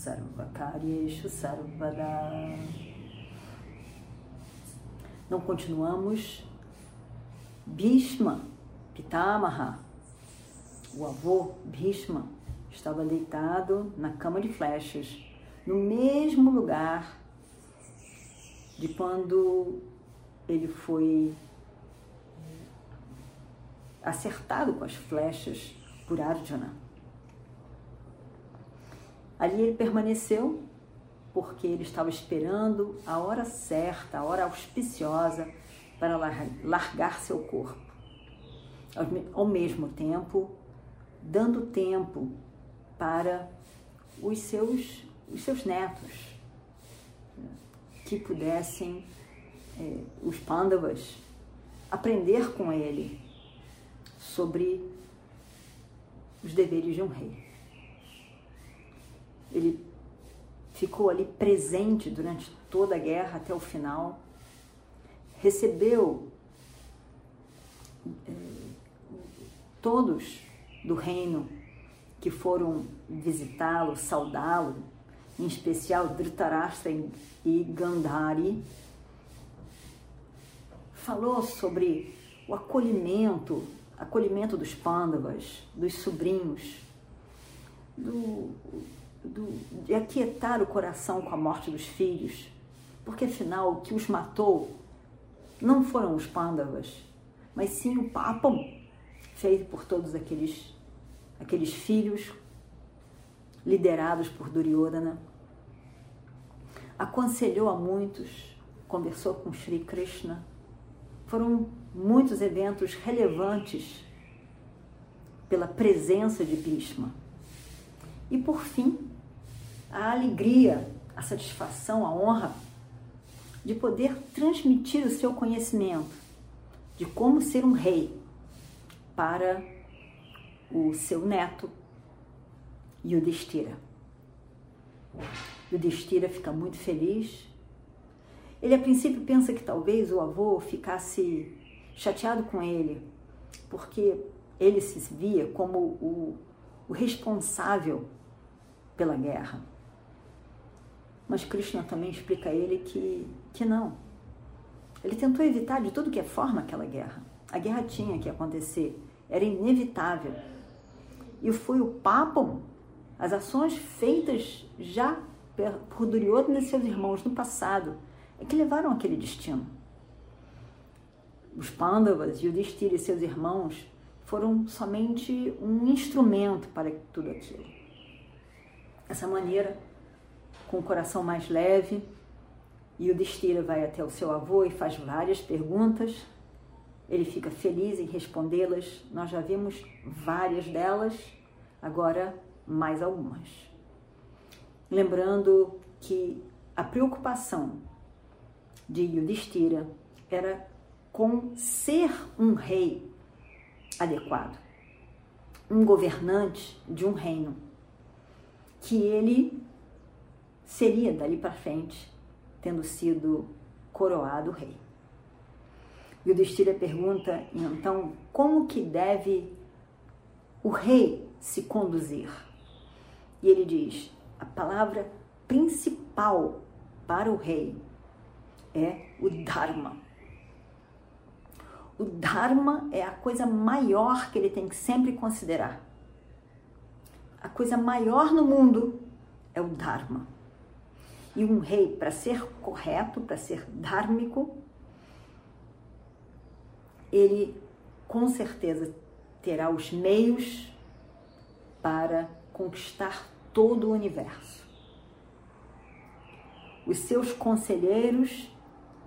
Sarvakaryeshu Sarvada. Não continuamos. Bhishma, Pitamaha, o avô Bhishma, estava deitado na cama de flechas, no mesmo lugar de quando ele foi acertado com as flechas por Arjuna. Ali ele permaneceu porque ele estava esperando a hora certa, a hora auspiciosa para largar seu corpo. Ao mesmo tempo, dando tempo para os seus, os seus netos que pudessem, eh, os Pandavas, aprender com ele sobre os deveres de um rei. Ele ficou ali presente durante toda a guerra até o final, recebeu eh, todos do reino que foram visitá-lo, saudá-lo, em especial Dhritarashtra e Gandhari, falou sobre o acolhimento, acolhimento dos Pandavas, dos sobrinhos, do, do, de aquietar o coração com a morte dos filhos, porque afinal o que os matou não foram os Pandavas, mas sim o Papam, feito por todos aqueles, aqueles filhos liderados por Duryodhana. Aconselhou a muitos, conversou com Sri Krishna. Foram muitos eventos relevantes pela presença de Bhishma. E por fim, a alegria, a satisfação, a honra de poder transmitir o seu conhecimento de como ser um rei para o seu neto Yudhishthira. Yudhishthira fica muito feliz. Ele a princípio pensa que talvez o avô ficasse chateado com ele, porque ele se via como o, o responsável pela guerra. Mas Krishna também explica a ele que, que não. Ele tentou evitar de tudo que é forma aquela guerra. A guerra tinha que acontecer, era inevitável. E foi o Papam, as ações feitas já por Duryodhana e seus irmãos no passado, é que levaram aquele destino. Os Pandavas, Yudhishthira e seus irmãos foram somente um instrumento para tudo aquilo. Essa maneira com o coração mais leve, e o Destira vai até o seu avô e faz várias perguntas. Ele fica feliz em respondê-las. Nós já vimos várias delas, agora mais algumas. Lembrando que a preocupação de Yudhishthira era com ser um rei adequado, um governante de um reino, que ele seria dali para frente, tendo sido coroado rei. E o Destira pergunta, então, como que deve o rei se conduzir? E ele diz, a palavra principal para o rei é o Dharma. O Dharma é a coisa maior que ele tem que sempre considerar. A coisa maior no mundo é o Dharma. E um rei, para ser correto, para ser dármico, ele com certeza terá os meios para conquistar todo o universo. Os seus conselheiros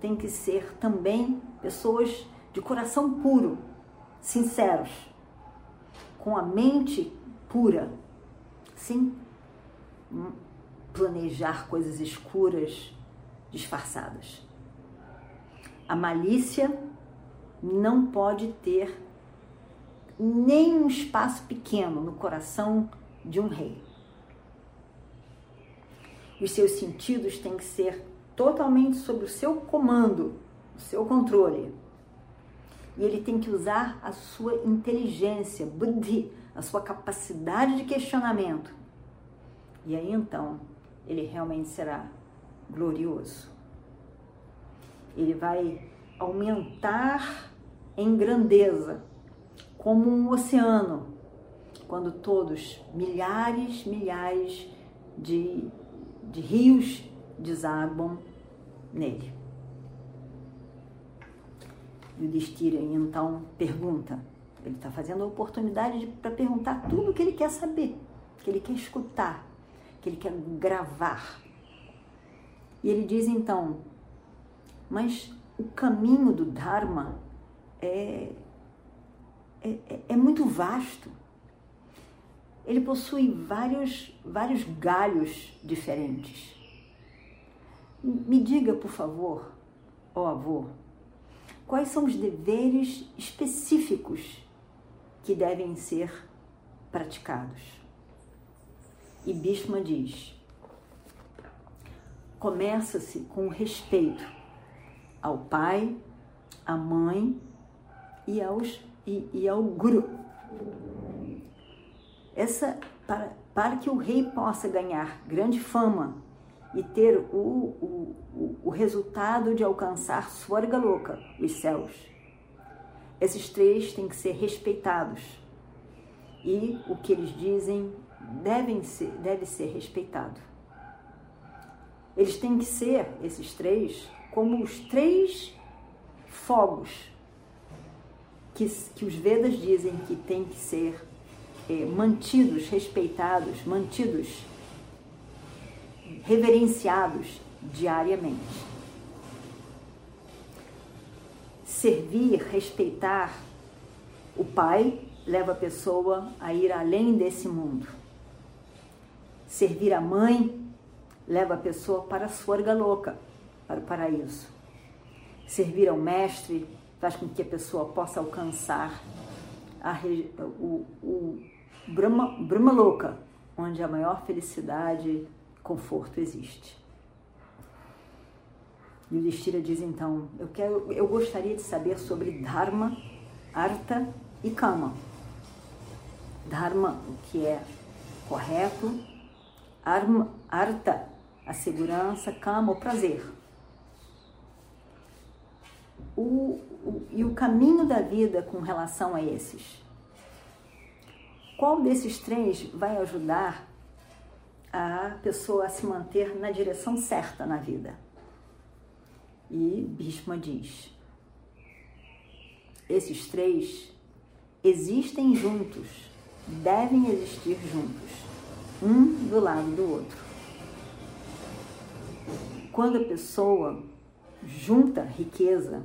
têm que ser também pessoas de coração puro, sinceros, com a mente pura. Sim, planejar coisas escuras disfarçadas. A malícia não pode ter nem um espaço pequeno no coração de um rei. Os seus sentidos têm que ser totalmente sob o seu comando, o seu controle. E ele tem que usar a sua inteligência, buddhi, a sua capacidade de questionamento. E aí então ele realmente será glorioso. Ele vai aumentar em grandeza, como um oceano, quando todos, milhares, milhares de, de rios desabam nele. E o Destira então pergunta, ele está fazendo a oportunidade para perguntar tudo o que ele quer saber, que ele quer escutar, que ele quer gravar. E ele diz então, mas o caminho do Dharma é, é, é, é muito vasto. Ele possui vários, vários galhos diferentes. Me diga, por favor, ó avô, quais são os deveres específicos que devem ser praticados? E Bhishma diz: começa-se com respeito ao pai, à mãe e, aos, e, e ao guru. Essa, para, para que o rei possa ganhar grande fama e ter o, o, o, o resultado de alcançar Swargaloka, os céus, esses três têm que ser respeitados. E o que eles dizem devem ser, deve ser respeitado. Eles têm que ser, esses três, como os três fogos que, que os Vedas dizem que têm que ser é, mantidos, respeitados, mantidos, reverenciados diariamente. Servir, respeitar o Pai leva a pessoa a ir além desse mundo. Servir a mãe leva a pessoa para a Swarga louca, para o paraíso. Servir ao Mestre faz com que a pessoa possa alcançar a, o, o Brahma, Brahma Louca, onde a maior felicidade e conforto existe. E o Destira diz então: eu, quero, eu gostaria de saber sobre Dharma, Artha e Kama. Dharma, o que é correto, Artha, a segurança, Kama, o prazer o, o, e o caminho da vida com relação a esses? Qual desses três vai ajudar a pessoa a se manter na direção certa na vida? E Bhishma diz: esses três existem juntos, devem existir juntos, um do lado do outro. Quando a pessoa junta riqueza,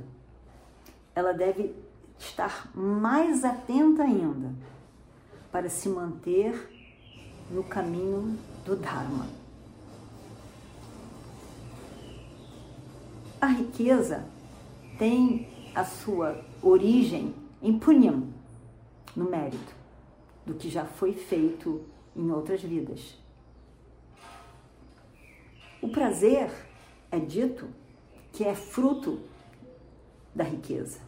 ela deve estar mais atenta ainda para se manter no caminho do Dharma. A riqueza tem a sua origem em punyam, no mérito, do que já foi feito em outras vidas. O prazer é dito que é fruto da riqueza.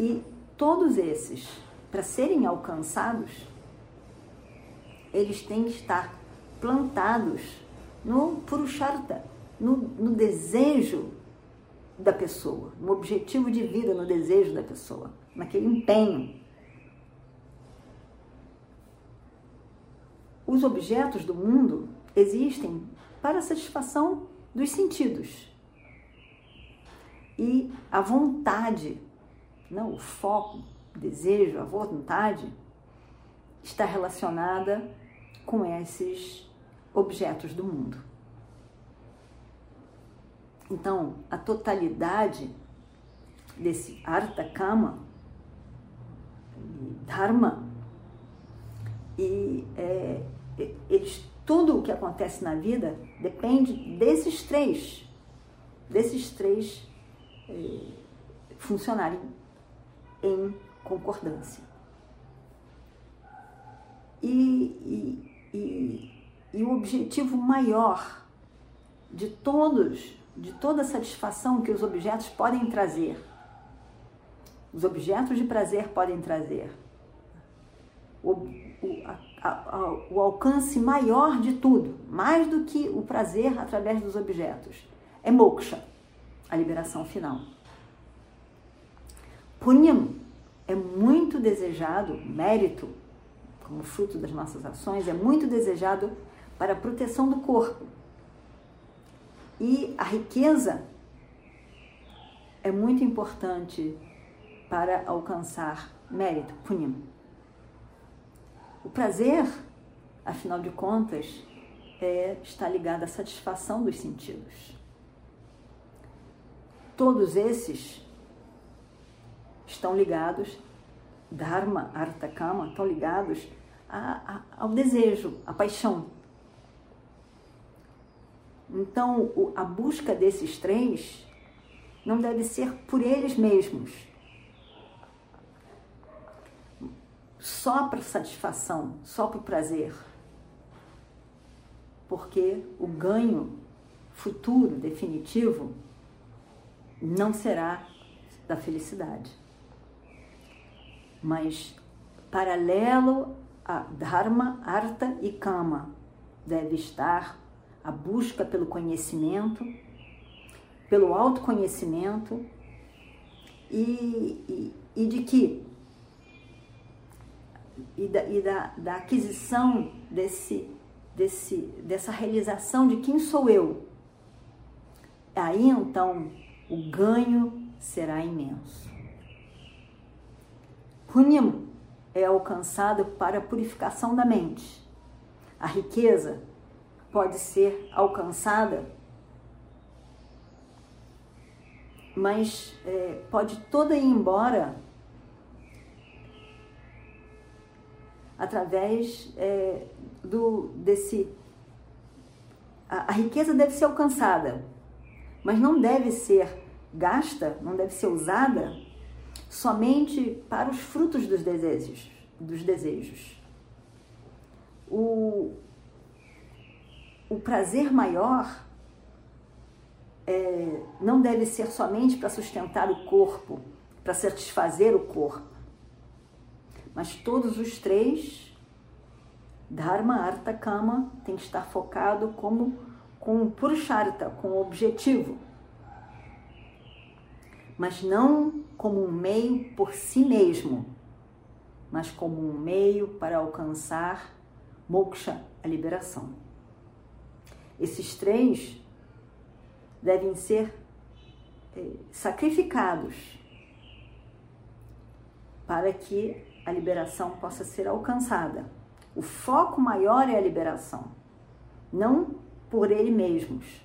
E todos esses, para serem alcançados, eles têm que estar plantados no Purushartha, no, no desejo da pessoa, no objetivo de vida, no desejo da pessoa, naquele empenho. Os objetos do mundo existem para a satisfação dos sentidos. E a vontade, não, o foco, o desejo, a vontade está relacionada com esses objetos do mundo. Então, a totalidade desse Artha Kama, Dharma, e é, eles, tudo o que acontece na vida depende desses três, desses três eh, funcionarem em concordância. E, e, e, e o objetivo maior de todos, de toda a satisfação que os objetos podem trazer, os objetos de prazer podem trazer, o, o, a, o alcance maior de tudo, mais do que o prazer através dos objetos, é moksha, a liberação final. Punyam é muito desejado, mérito, como fruto das nossas ações, é muito desejado para a proteção do corpo. E a riqueza é muito importante para alcançar mérito, punyam. O prazer, afinal de contas, é, está ligado à satisfação dos sentidos. Todos esses estão ligados, Dharma, Artha, Kama, estão ligados a, a, ao desejo, à paixão. Então, o, a busca desses três não deve ser por eles mesmos, só para satisfação, só para o prazer, porque o ganho futuro, definitivo, não será da felicidade. Mas paralelo a Dharma, Artha e Kama deve estar a busca pelo conhecimento, pelo autoconhecimento e, e, e de que e, da, e da, da aquisição desse, desse, dessa realização de quem sou eu. Aí então o ganho será imenso. Punyam é alcançado para a purificação da mente. A riqueza pode ser alcançada, mas é, pode toda ir embora através é, do desse a, a riqueza deve ser alcançada, mas não deve ser gasta, não deve ser usada somente para os frutos dos desejos. Dos desejos. O, o prazer maior é, não deve ser somente para sustentar o corpo, para satisfazer o corpo, mas todos os três, Dharma, Artha, Kama, tem que estar focado como com Purushartha, com objetivo mas não como um meio por si mesmo, mas como um meio para alcançar moksha, a liberação. Esses três devem ser eh, sacrificados para que a liberação possa ser alcançada. O foco maior é a liberação, não por ele mesmos.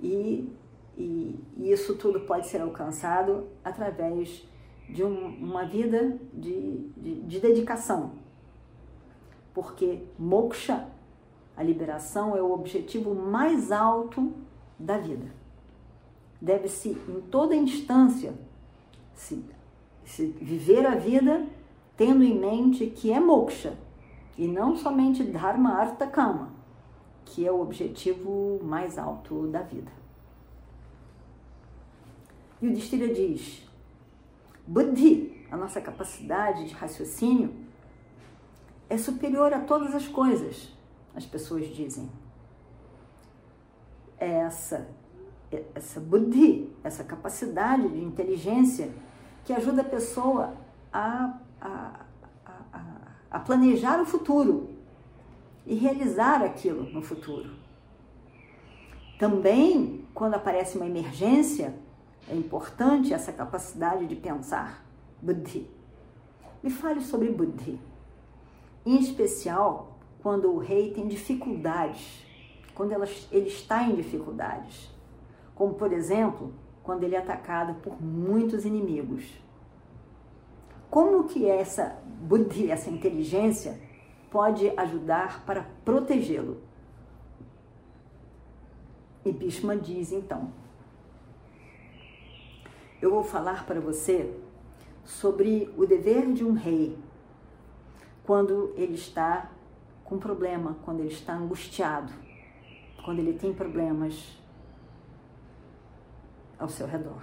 E e, e isso tudo pode ser alcançado através de um, uma vida de, de, de dedicação. Porque moksha, a liberação, é o objetivo mais alto da vida. Deve-se, em toda instância, se, se viver a vida tendo em mente que é moksha e não somente dharma, artha, kama, que é o objetivo mais alto da vida. E o Distira diz: Buddhi, a nossa capacidade de raciocínio, é superior a todas as coisas, as pessoas dizem. É essa, é essa Buddhi, essa capacidade de inteligência que ajuda a pessoa a, a, a, a planejar o futuro e realizar aquilo no futuro. Também, quando aparece uma emergência, é importante essa capacidade de pensar, Buddhi. Me fale sobre Buddhi. Em especial, quando o rei tem dificuldades, quando ele está em dificuldades. Como, por exemplo, quando ele é atacado por muitos inimigos. Como que essa Buddhi, essa inteligência, pode ajudar para protegê-lo. E Bhishma diz então: Eu vou falar para você sobre o dever de um rei quando ele está com problema, quando ele está angustiado, quando ele tem problemas ao seu redor.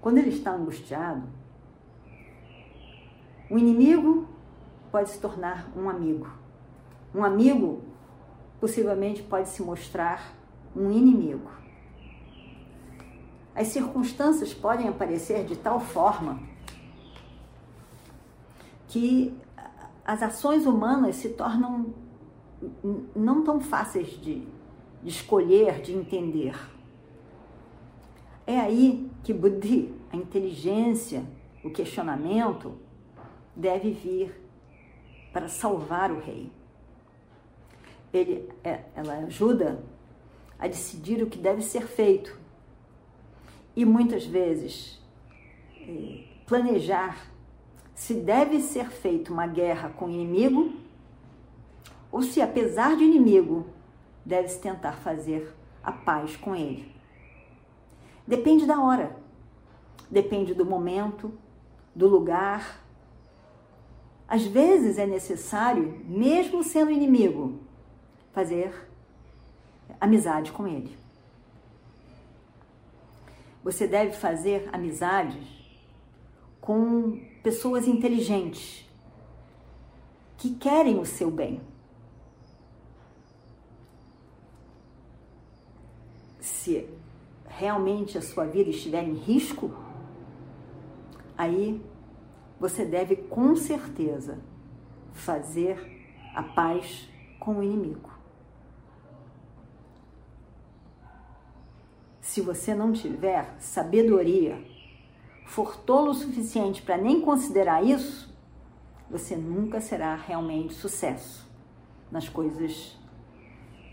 Quando ele está angustiado, o inimigo pode se tornar um amigo. Um amigo possivelmente pode se mostrar um inimigo. As circunstâncias podem aparecer de tal forma que as ações humanas se tornam não tão fáceis de, de escolher, de entender. É aí que Buddhi, a inteligência, o questionamento, deve vir para salvar o rei. Ele, é, ela ajuda a decidir o que deve ser feito e muitas vezes é, planejar se deve ser feita uma guerra com o inimigo ou se, apesar de inimigo, deve-se tentar fazer a paz com ele. Depende da hora, depende do momento, do lugar. Às vezes é necessário, mesmo sendo inimigo, fazer amizade com ele. Você deve fazer amizades com pessoas inteligentes que querem o seu bem. Se realmente a sua vida estiver em risco, aí você deve com certeza fazer a paz com o inimigo. Se você não tiver sabedoria, for tolo o suficiente para nem considerar isso, você nunca será realmente sucesso nas coisas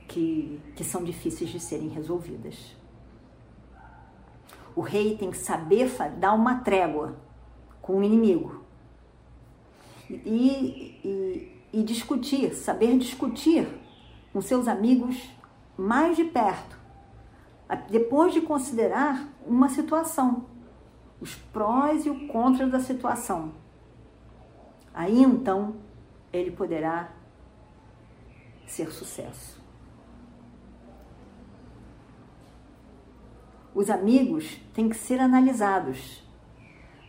que, que são difíceis de serem resolvidas. O rei tem que saber dar uma trégua com o inimigo e, e, e discutir, saber discutir com seus amigos mais de perto, depois de considerar uma situação, os prós e o contra da situação. Aí então ele poderá ser sucesso. Os amigos têm que ser analisados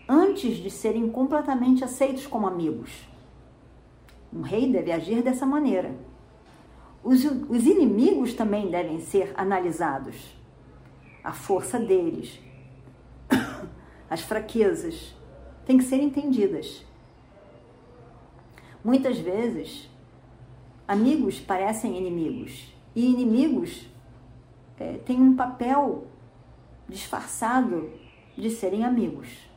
antes de serem completamente aceitos como amigos. Um rei deve agir dessa maneira. Os, os inimigos também devem ser analisados. A força deles, as fraquezas, têm que ser entendidas. Muitas vezes, amigos parecem inimigos e inimigos é, têm um papel disfarçado de serem amigos.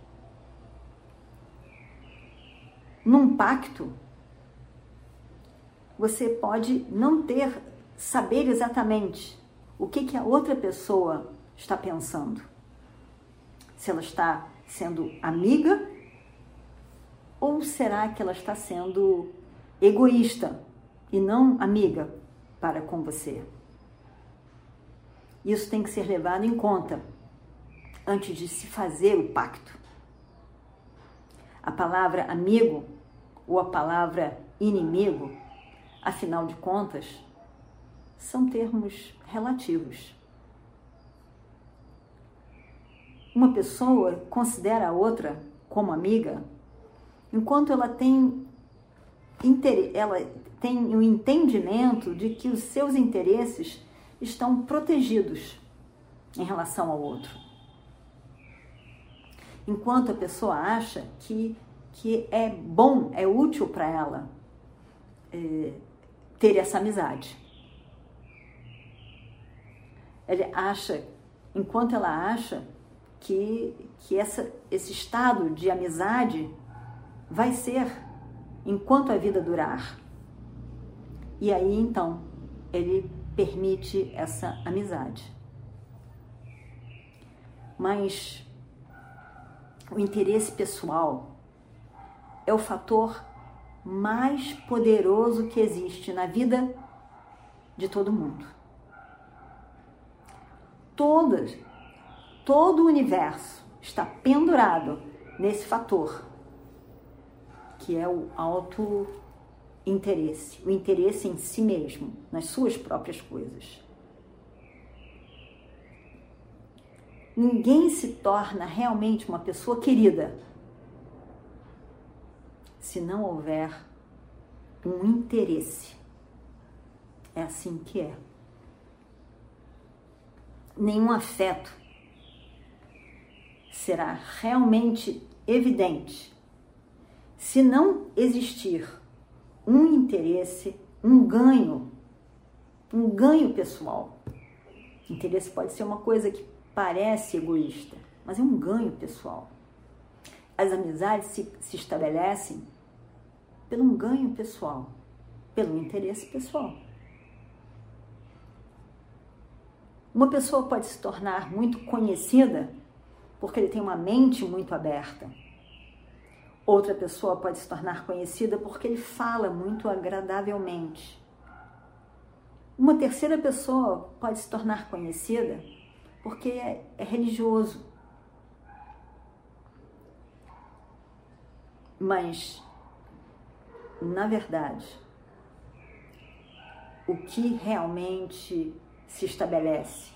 num pacto, você pode não ter, saber exatamente o que, que a outra pessoa está pensando. Se ela está sendo amiga ou será que ela está sendo egoísta e não amiga para com você? Isso tem que ser levado em conta antes de se fazer o pacto. A palavra amigo ou a palavra inimigo, afinal de contas, são termos relativos. Uma pessoa considera a outra como amiga enquanto ela tem ela tem o entendimento de que os seus interesses estão protegidos em relação ao outro enquanto a pessoa acha que, que é bom, é útil para ela é, ter essa amizade. Ele acha, enquanto ela acha que, que essa, esse estado de amizade vai ser enquanto a vida durar. E aí então ele permite essa amizade. Mas o interesse pessoal é o fator mais poderoso que existe na vida de todo mundo. Todas, todo o universo está pendurado nesse fator, que é o auto interesse, o interesse em si mesmo, nas suas próprias coisas. Ninguém se torna realmente uma pessoa querida se não houver um interesse. É assim que é. Nenhum afeto será realmente evidente se não existir um interesse, um ganho, um ganho pessoal. Interesse pode ser uma coisa que parece egoísta, mas é um ganho pessoal. As amizades se, se estabelecem pelo um ganho pessoal, pelo interesse pessoal. Uma pessoa pode se tornar muito conhecida porque ele tem uma mente muito aberta. Outra pessoa pode se tornar conhecida porque ele fala muito agradavelmente. Uma terceira pessoa pode se tornar conhecida porque é, é religioso. Mas, na verdade, o que realmente se estabelece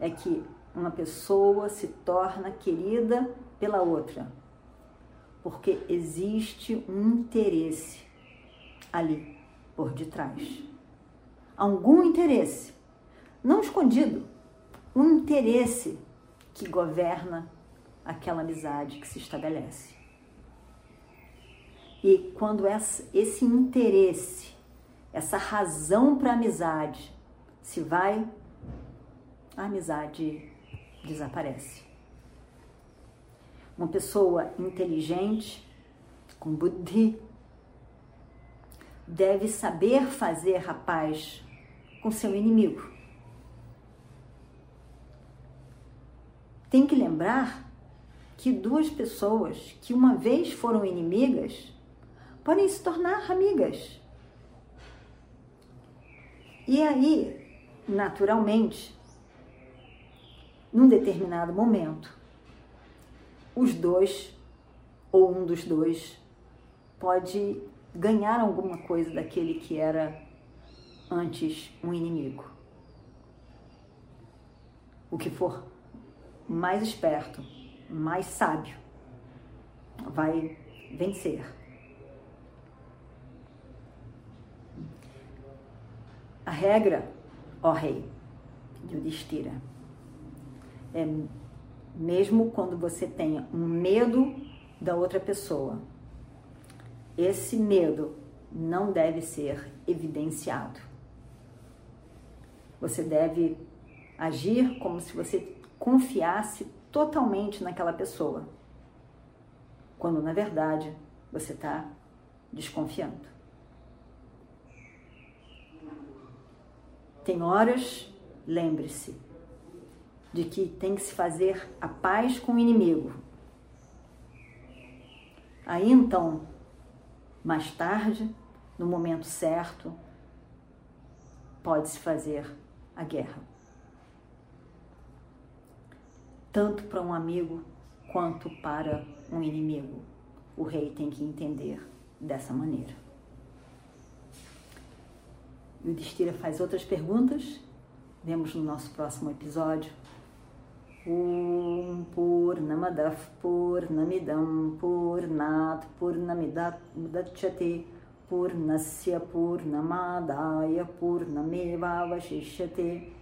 é que uma pessoa se torna querida pela outra, porque existe um interesse ali por detrás. Algum interesse, não escondido, um interesse que governa aquela amizade que se estabelece. E quando esse interesse, essa razão para a amizade se vai, a amizade desaparece. Uma pessoa inteligente, com buddhi, deve saber fazer a paz com seu inimigo. Tem que lembrar que duas pessoas que uma vez foram inimigas podem se tornar amigas. E aí, naturalmente, num determinado momento, os dois ou um dos dois pode ganhar alguma coisa daquele que era antes um inimigo. O que for mais esperto, mais sábio, vai vencer. A regra, ó rei, Yudhishthira, é mesmo quando você tenha um medo da outra pessoa, esse medo não deve ser evidenciado. Você deve agir como se você confiasse totalmente naquela pessoa, quando na verdade você está desconfiando. Tem horas, lembre-se, de que tem que se fazer a paz com o inimigo. Aí então, mais tarde, no momento certo, pode-se fazer a guerra tanto para um amigo quanto para um inimigo. O rei tem que entender dessa maneira. E o Destira faz outras perguntas. Vemos no nosso próximo episódio. Om Purnamadav Purnamidam Purnat Purnamidachyate Purnasya Purnamadaya Purnameva Vashishyate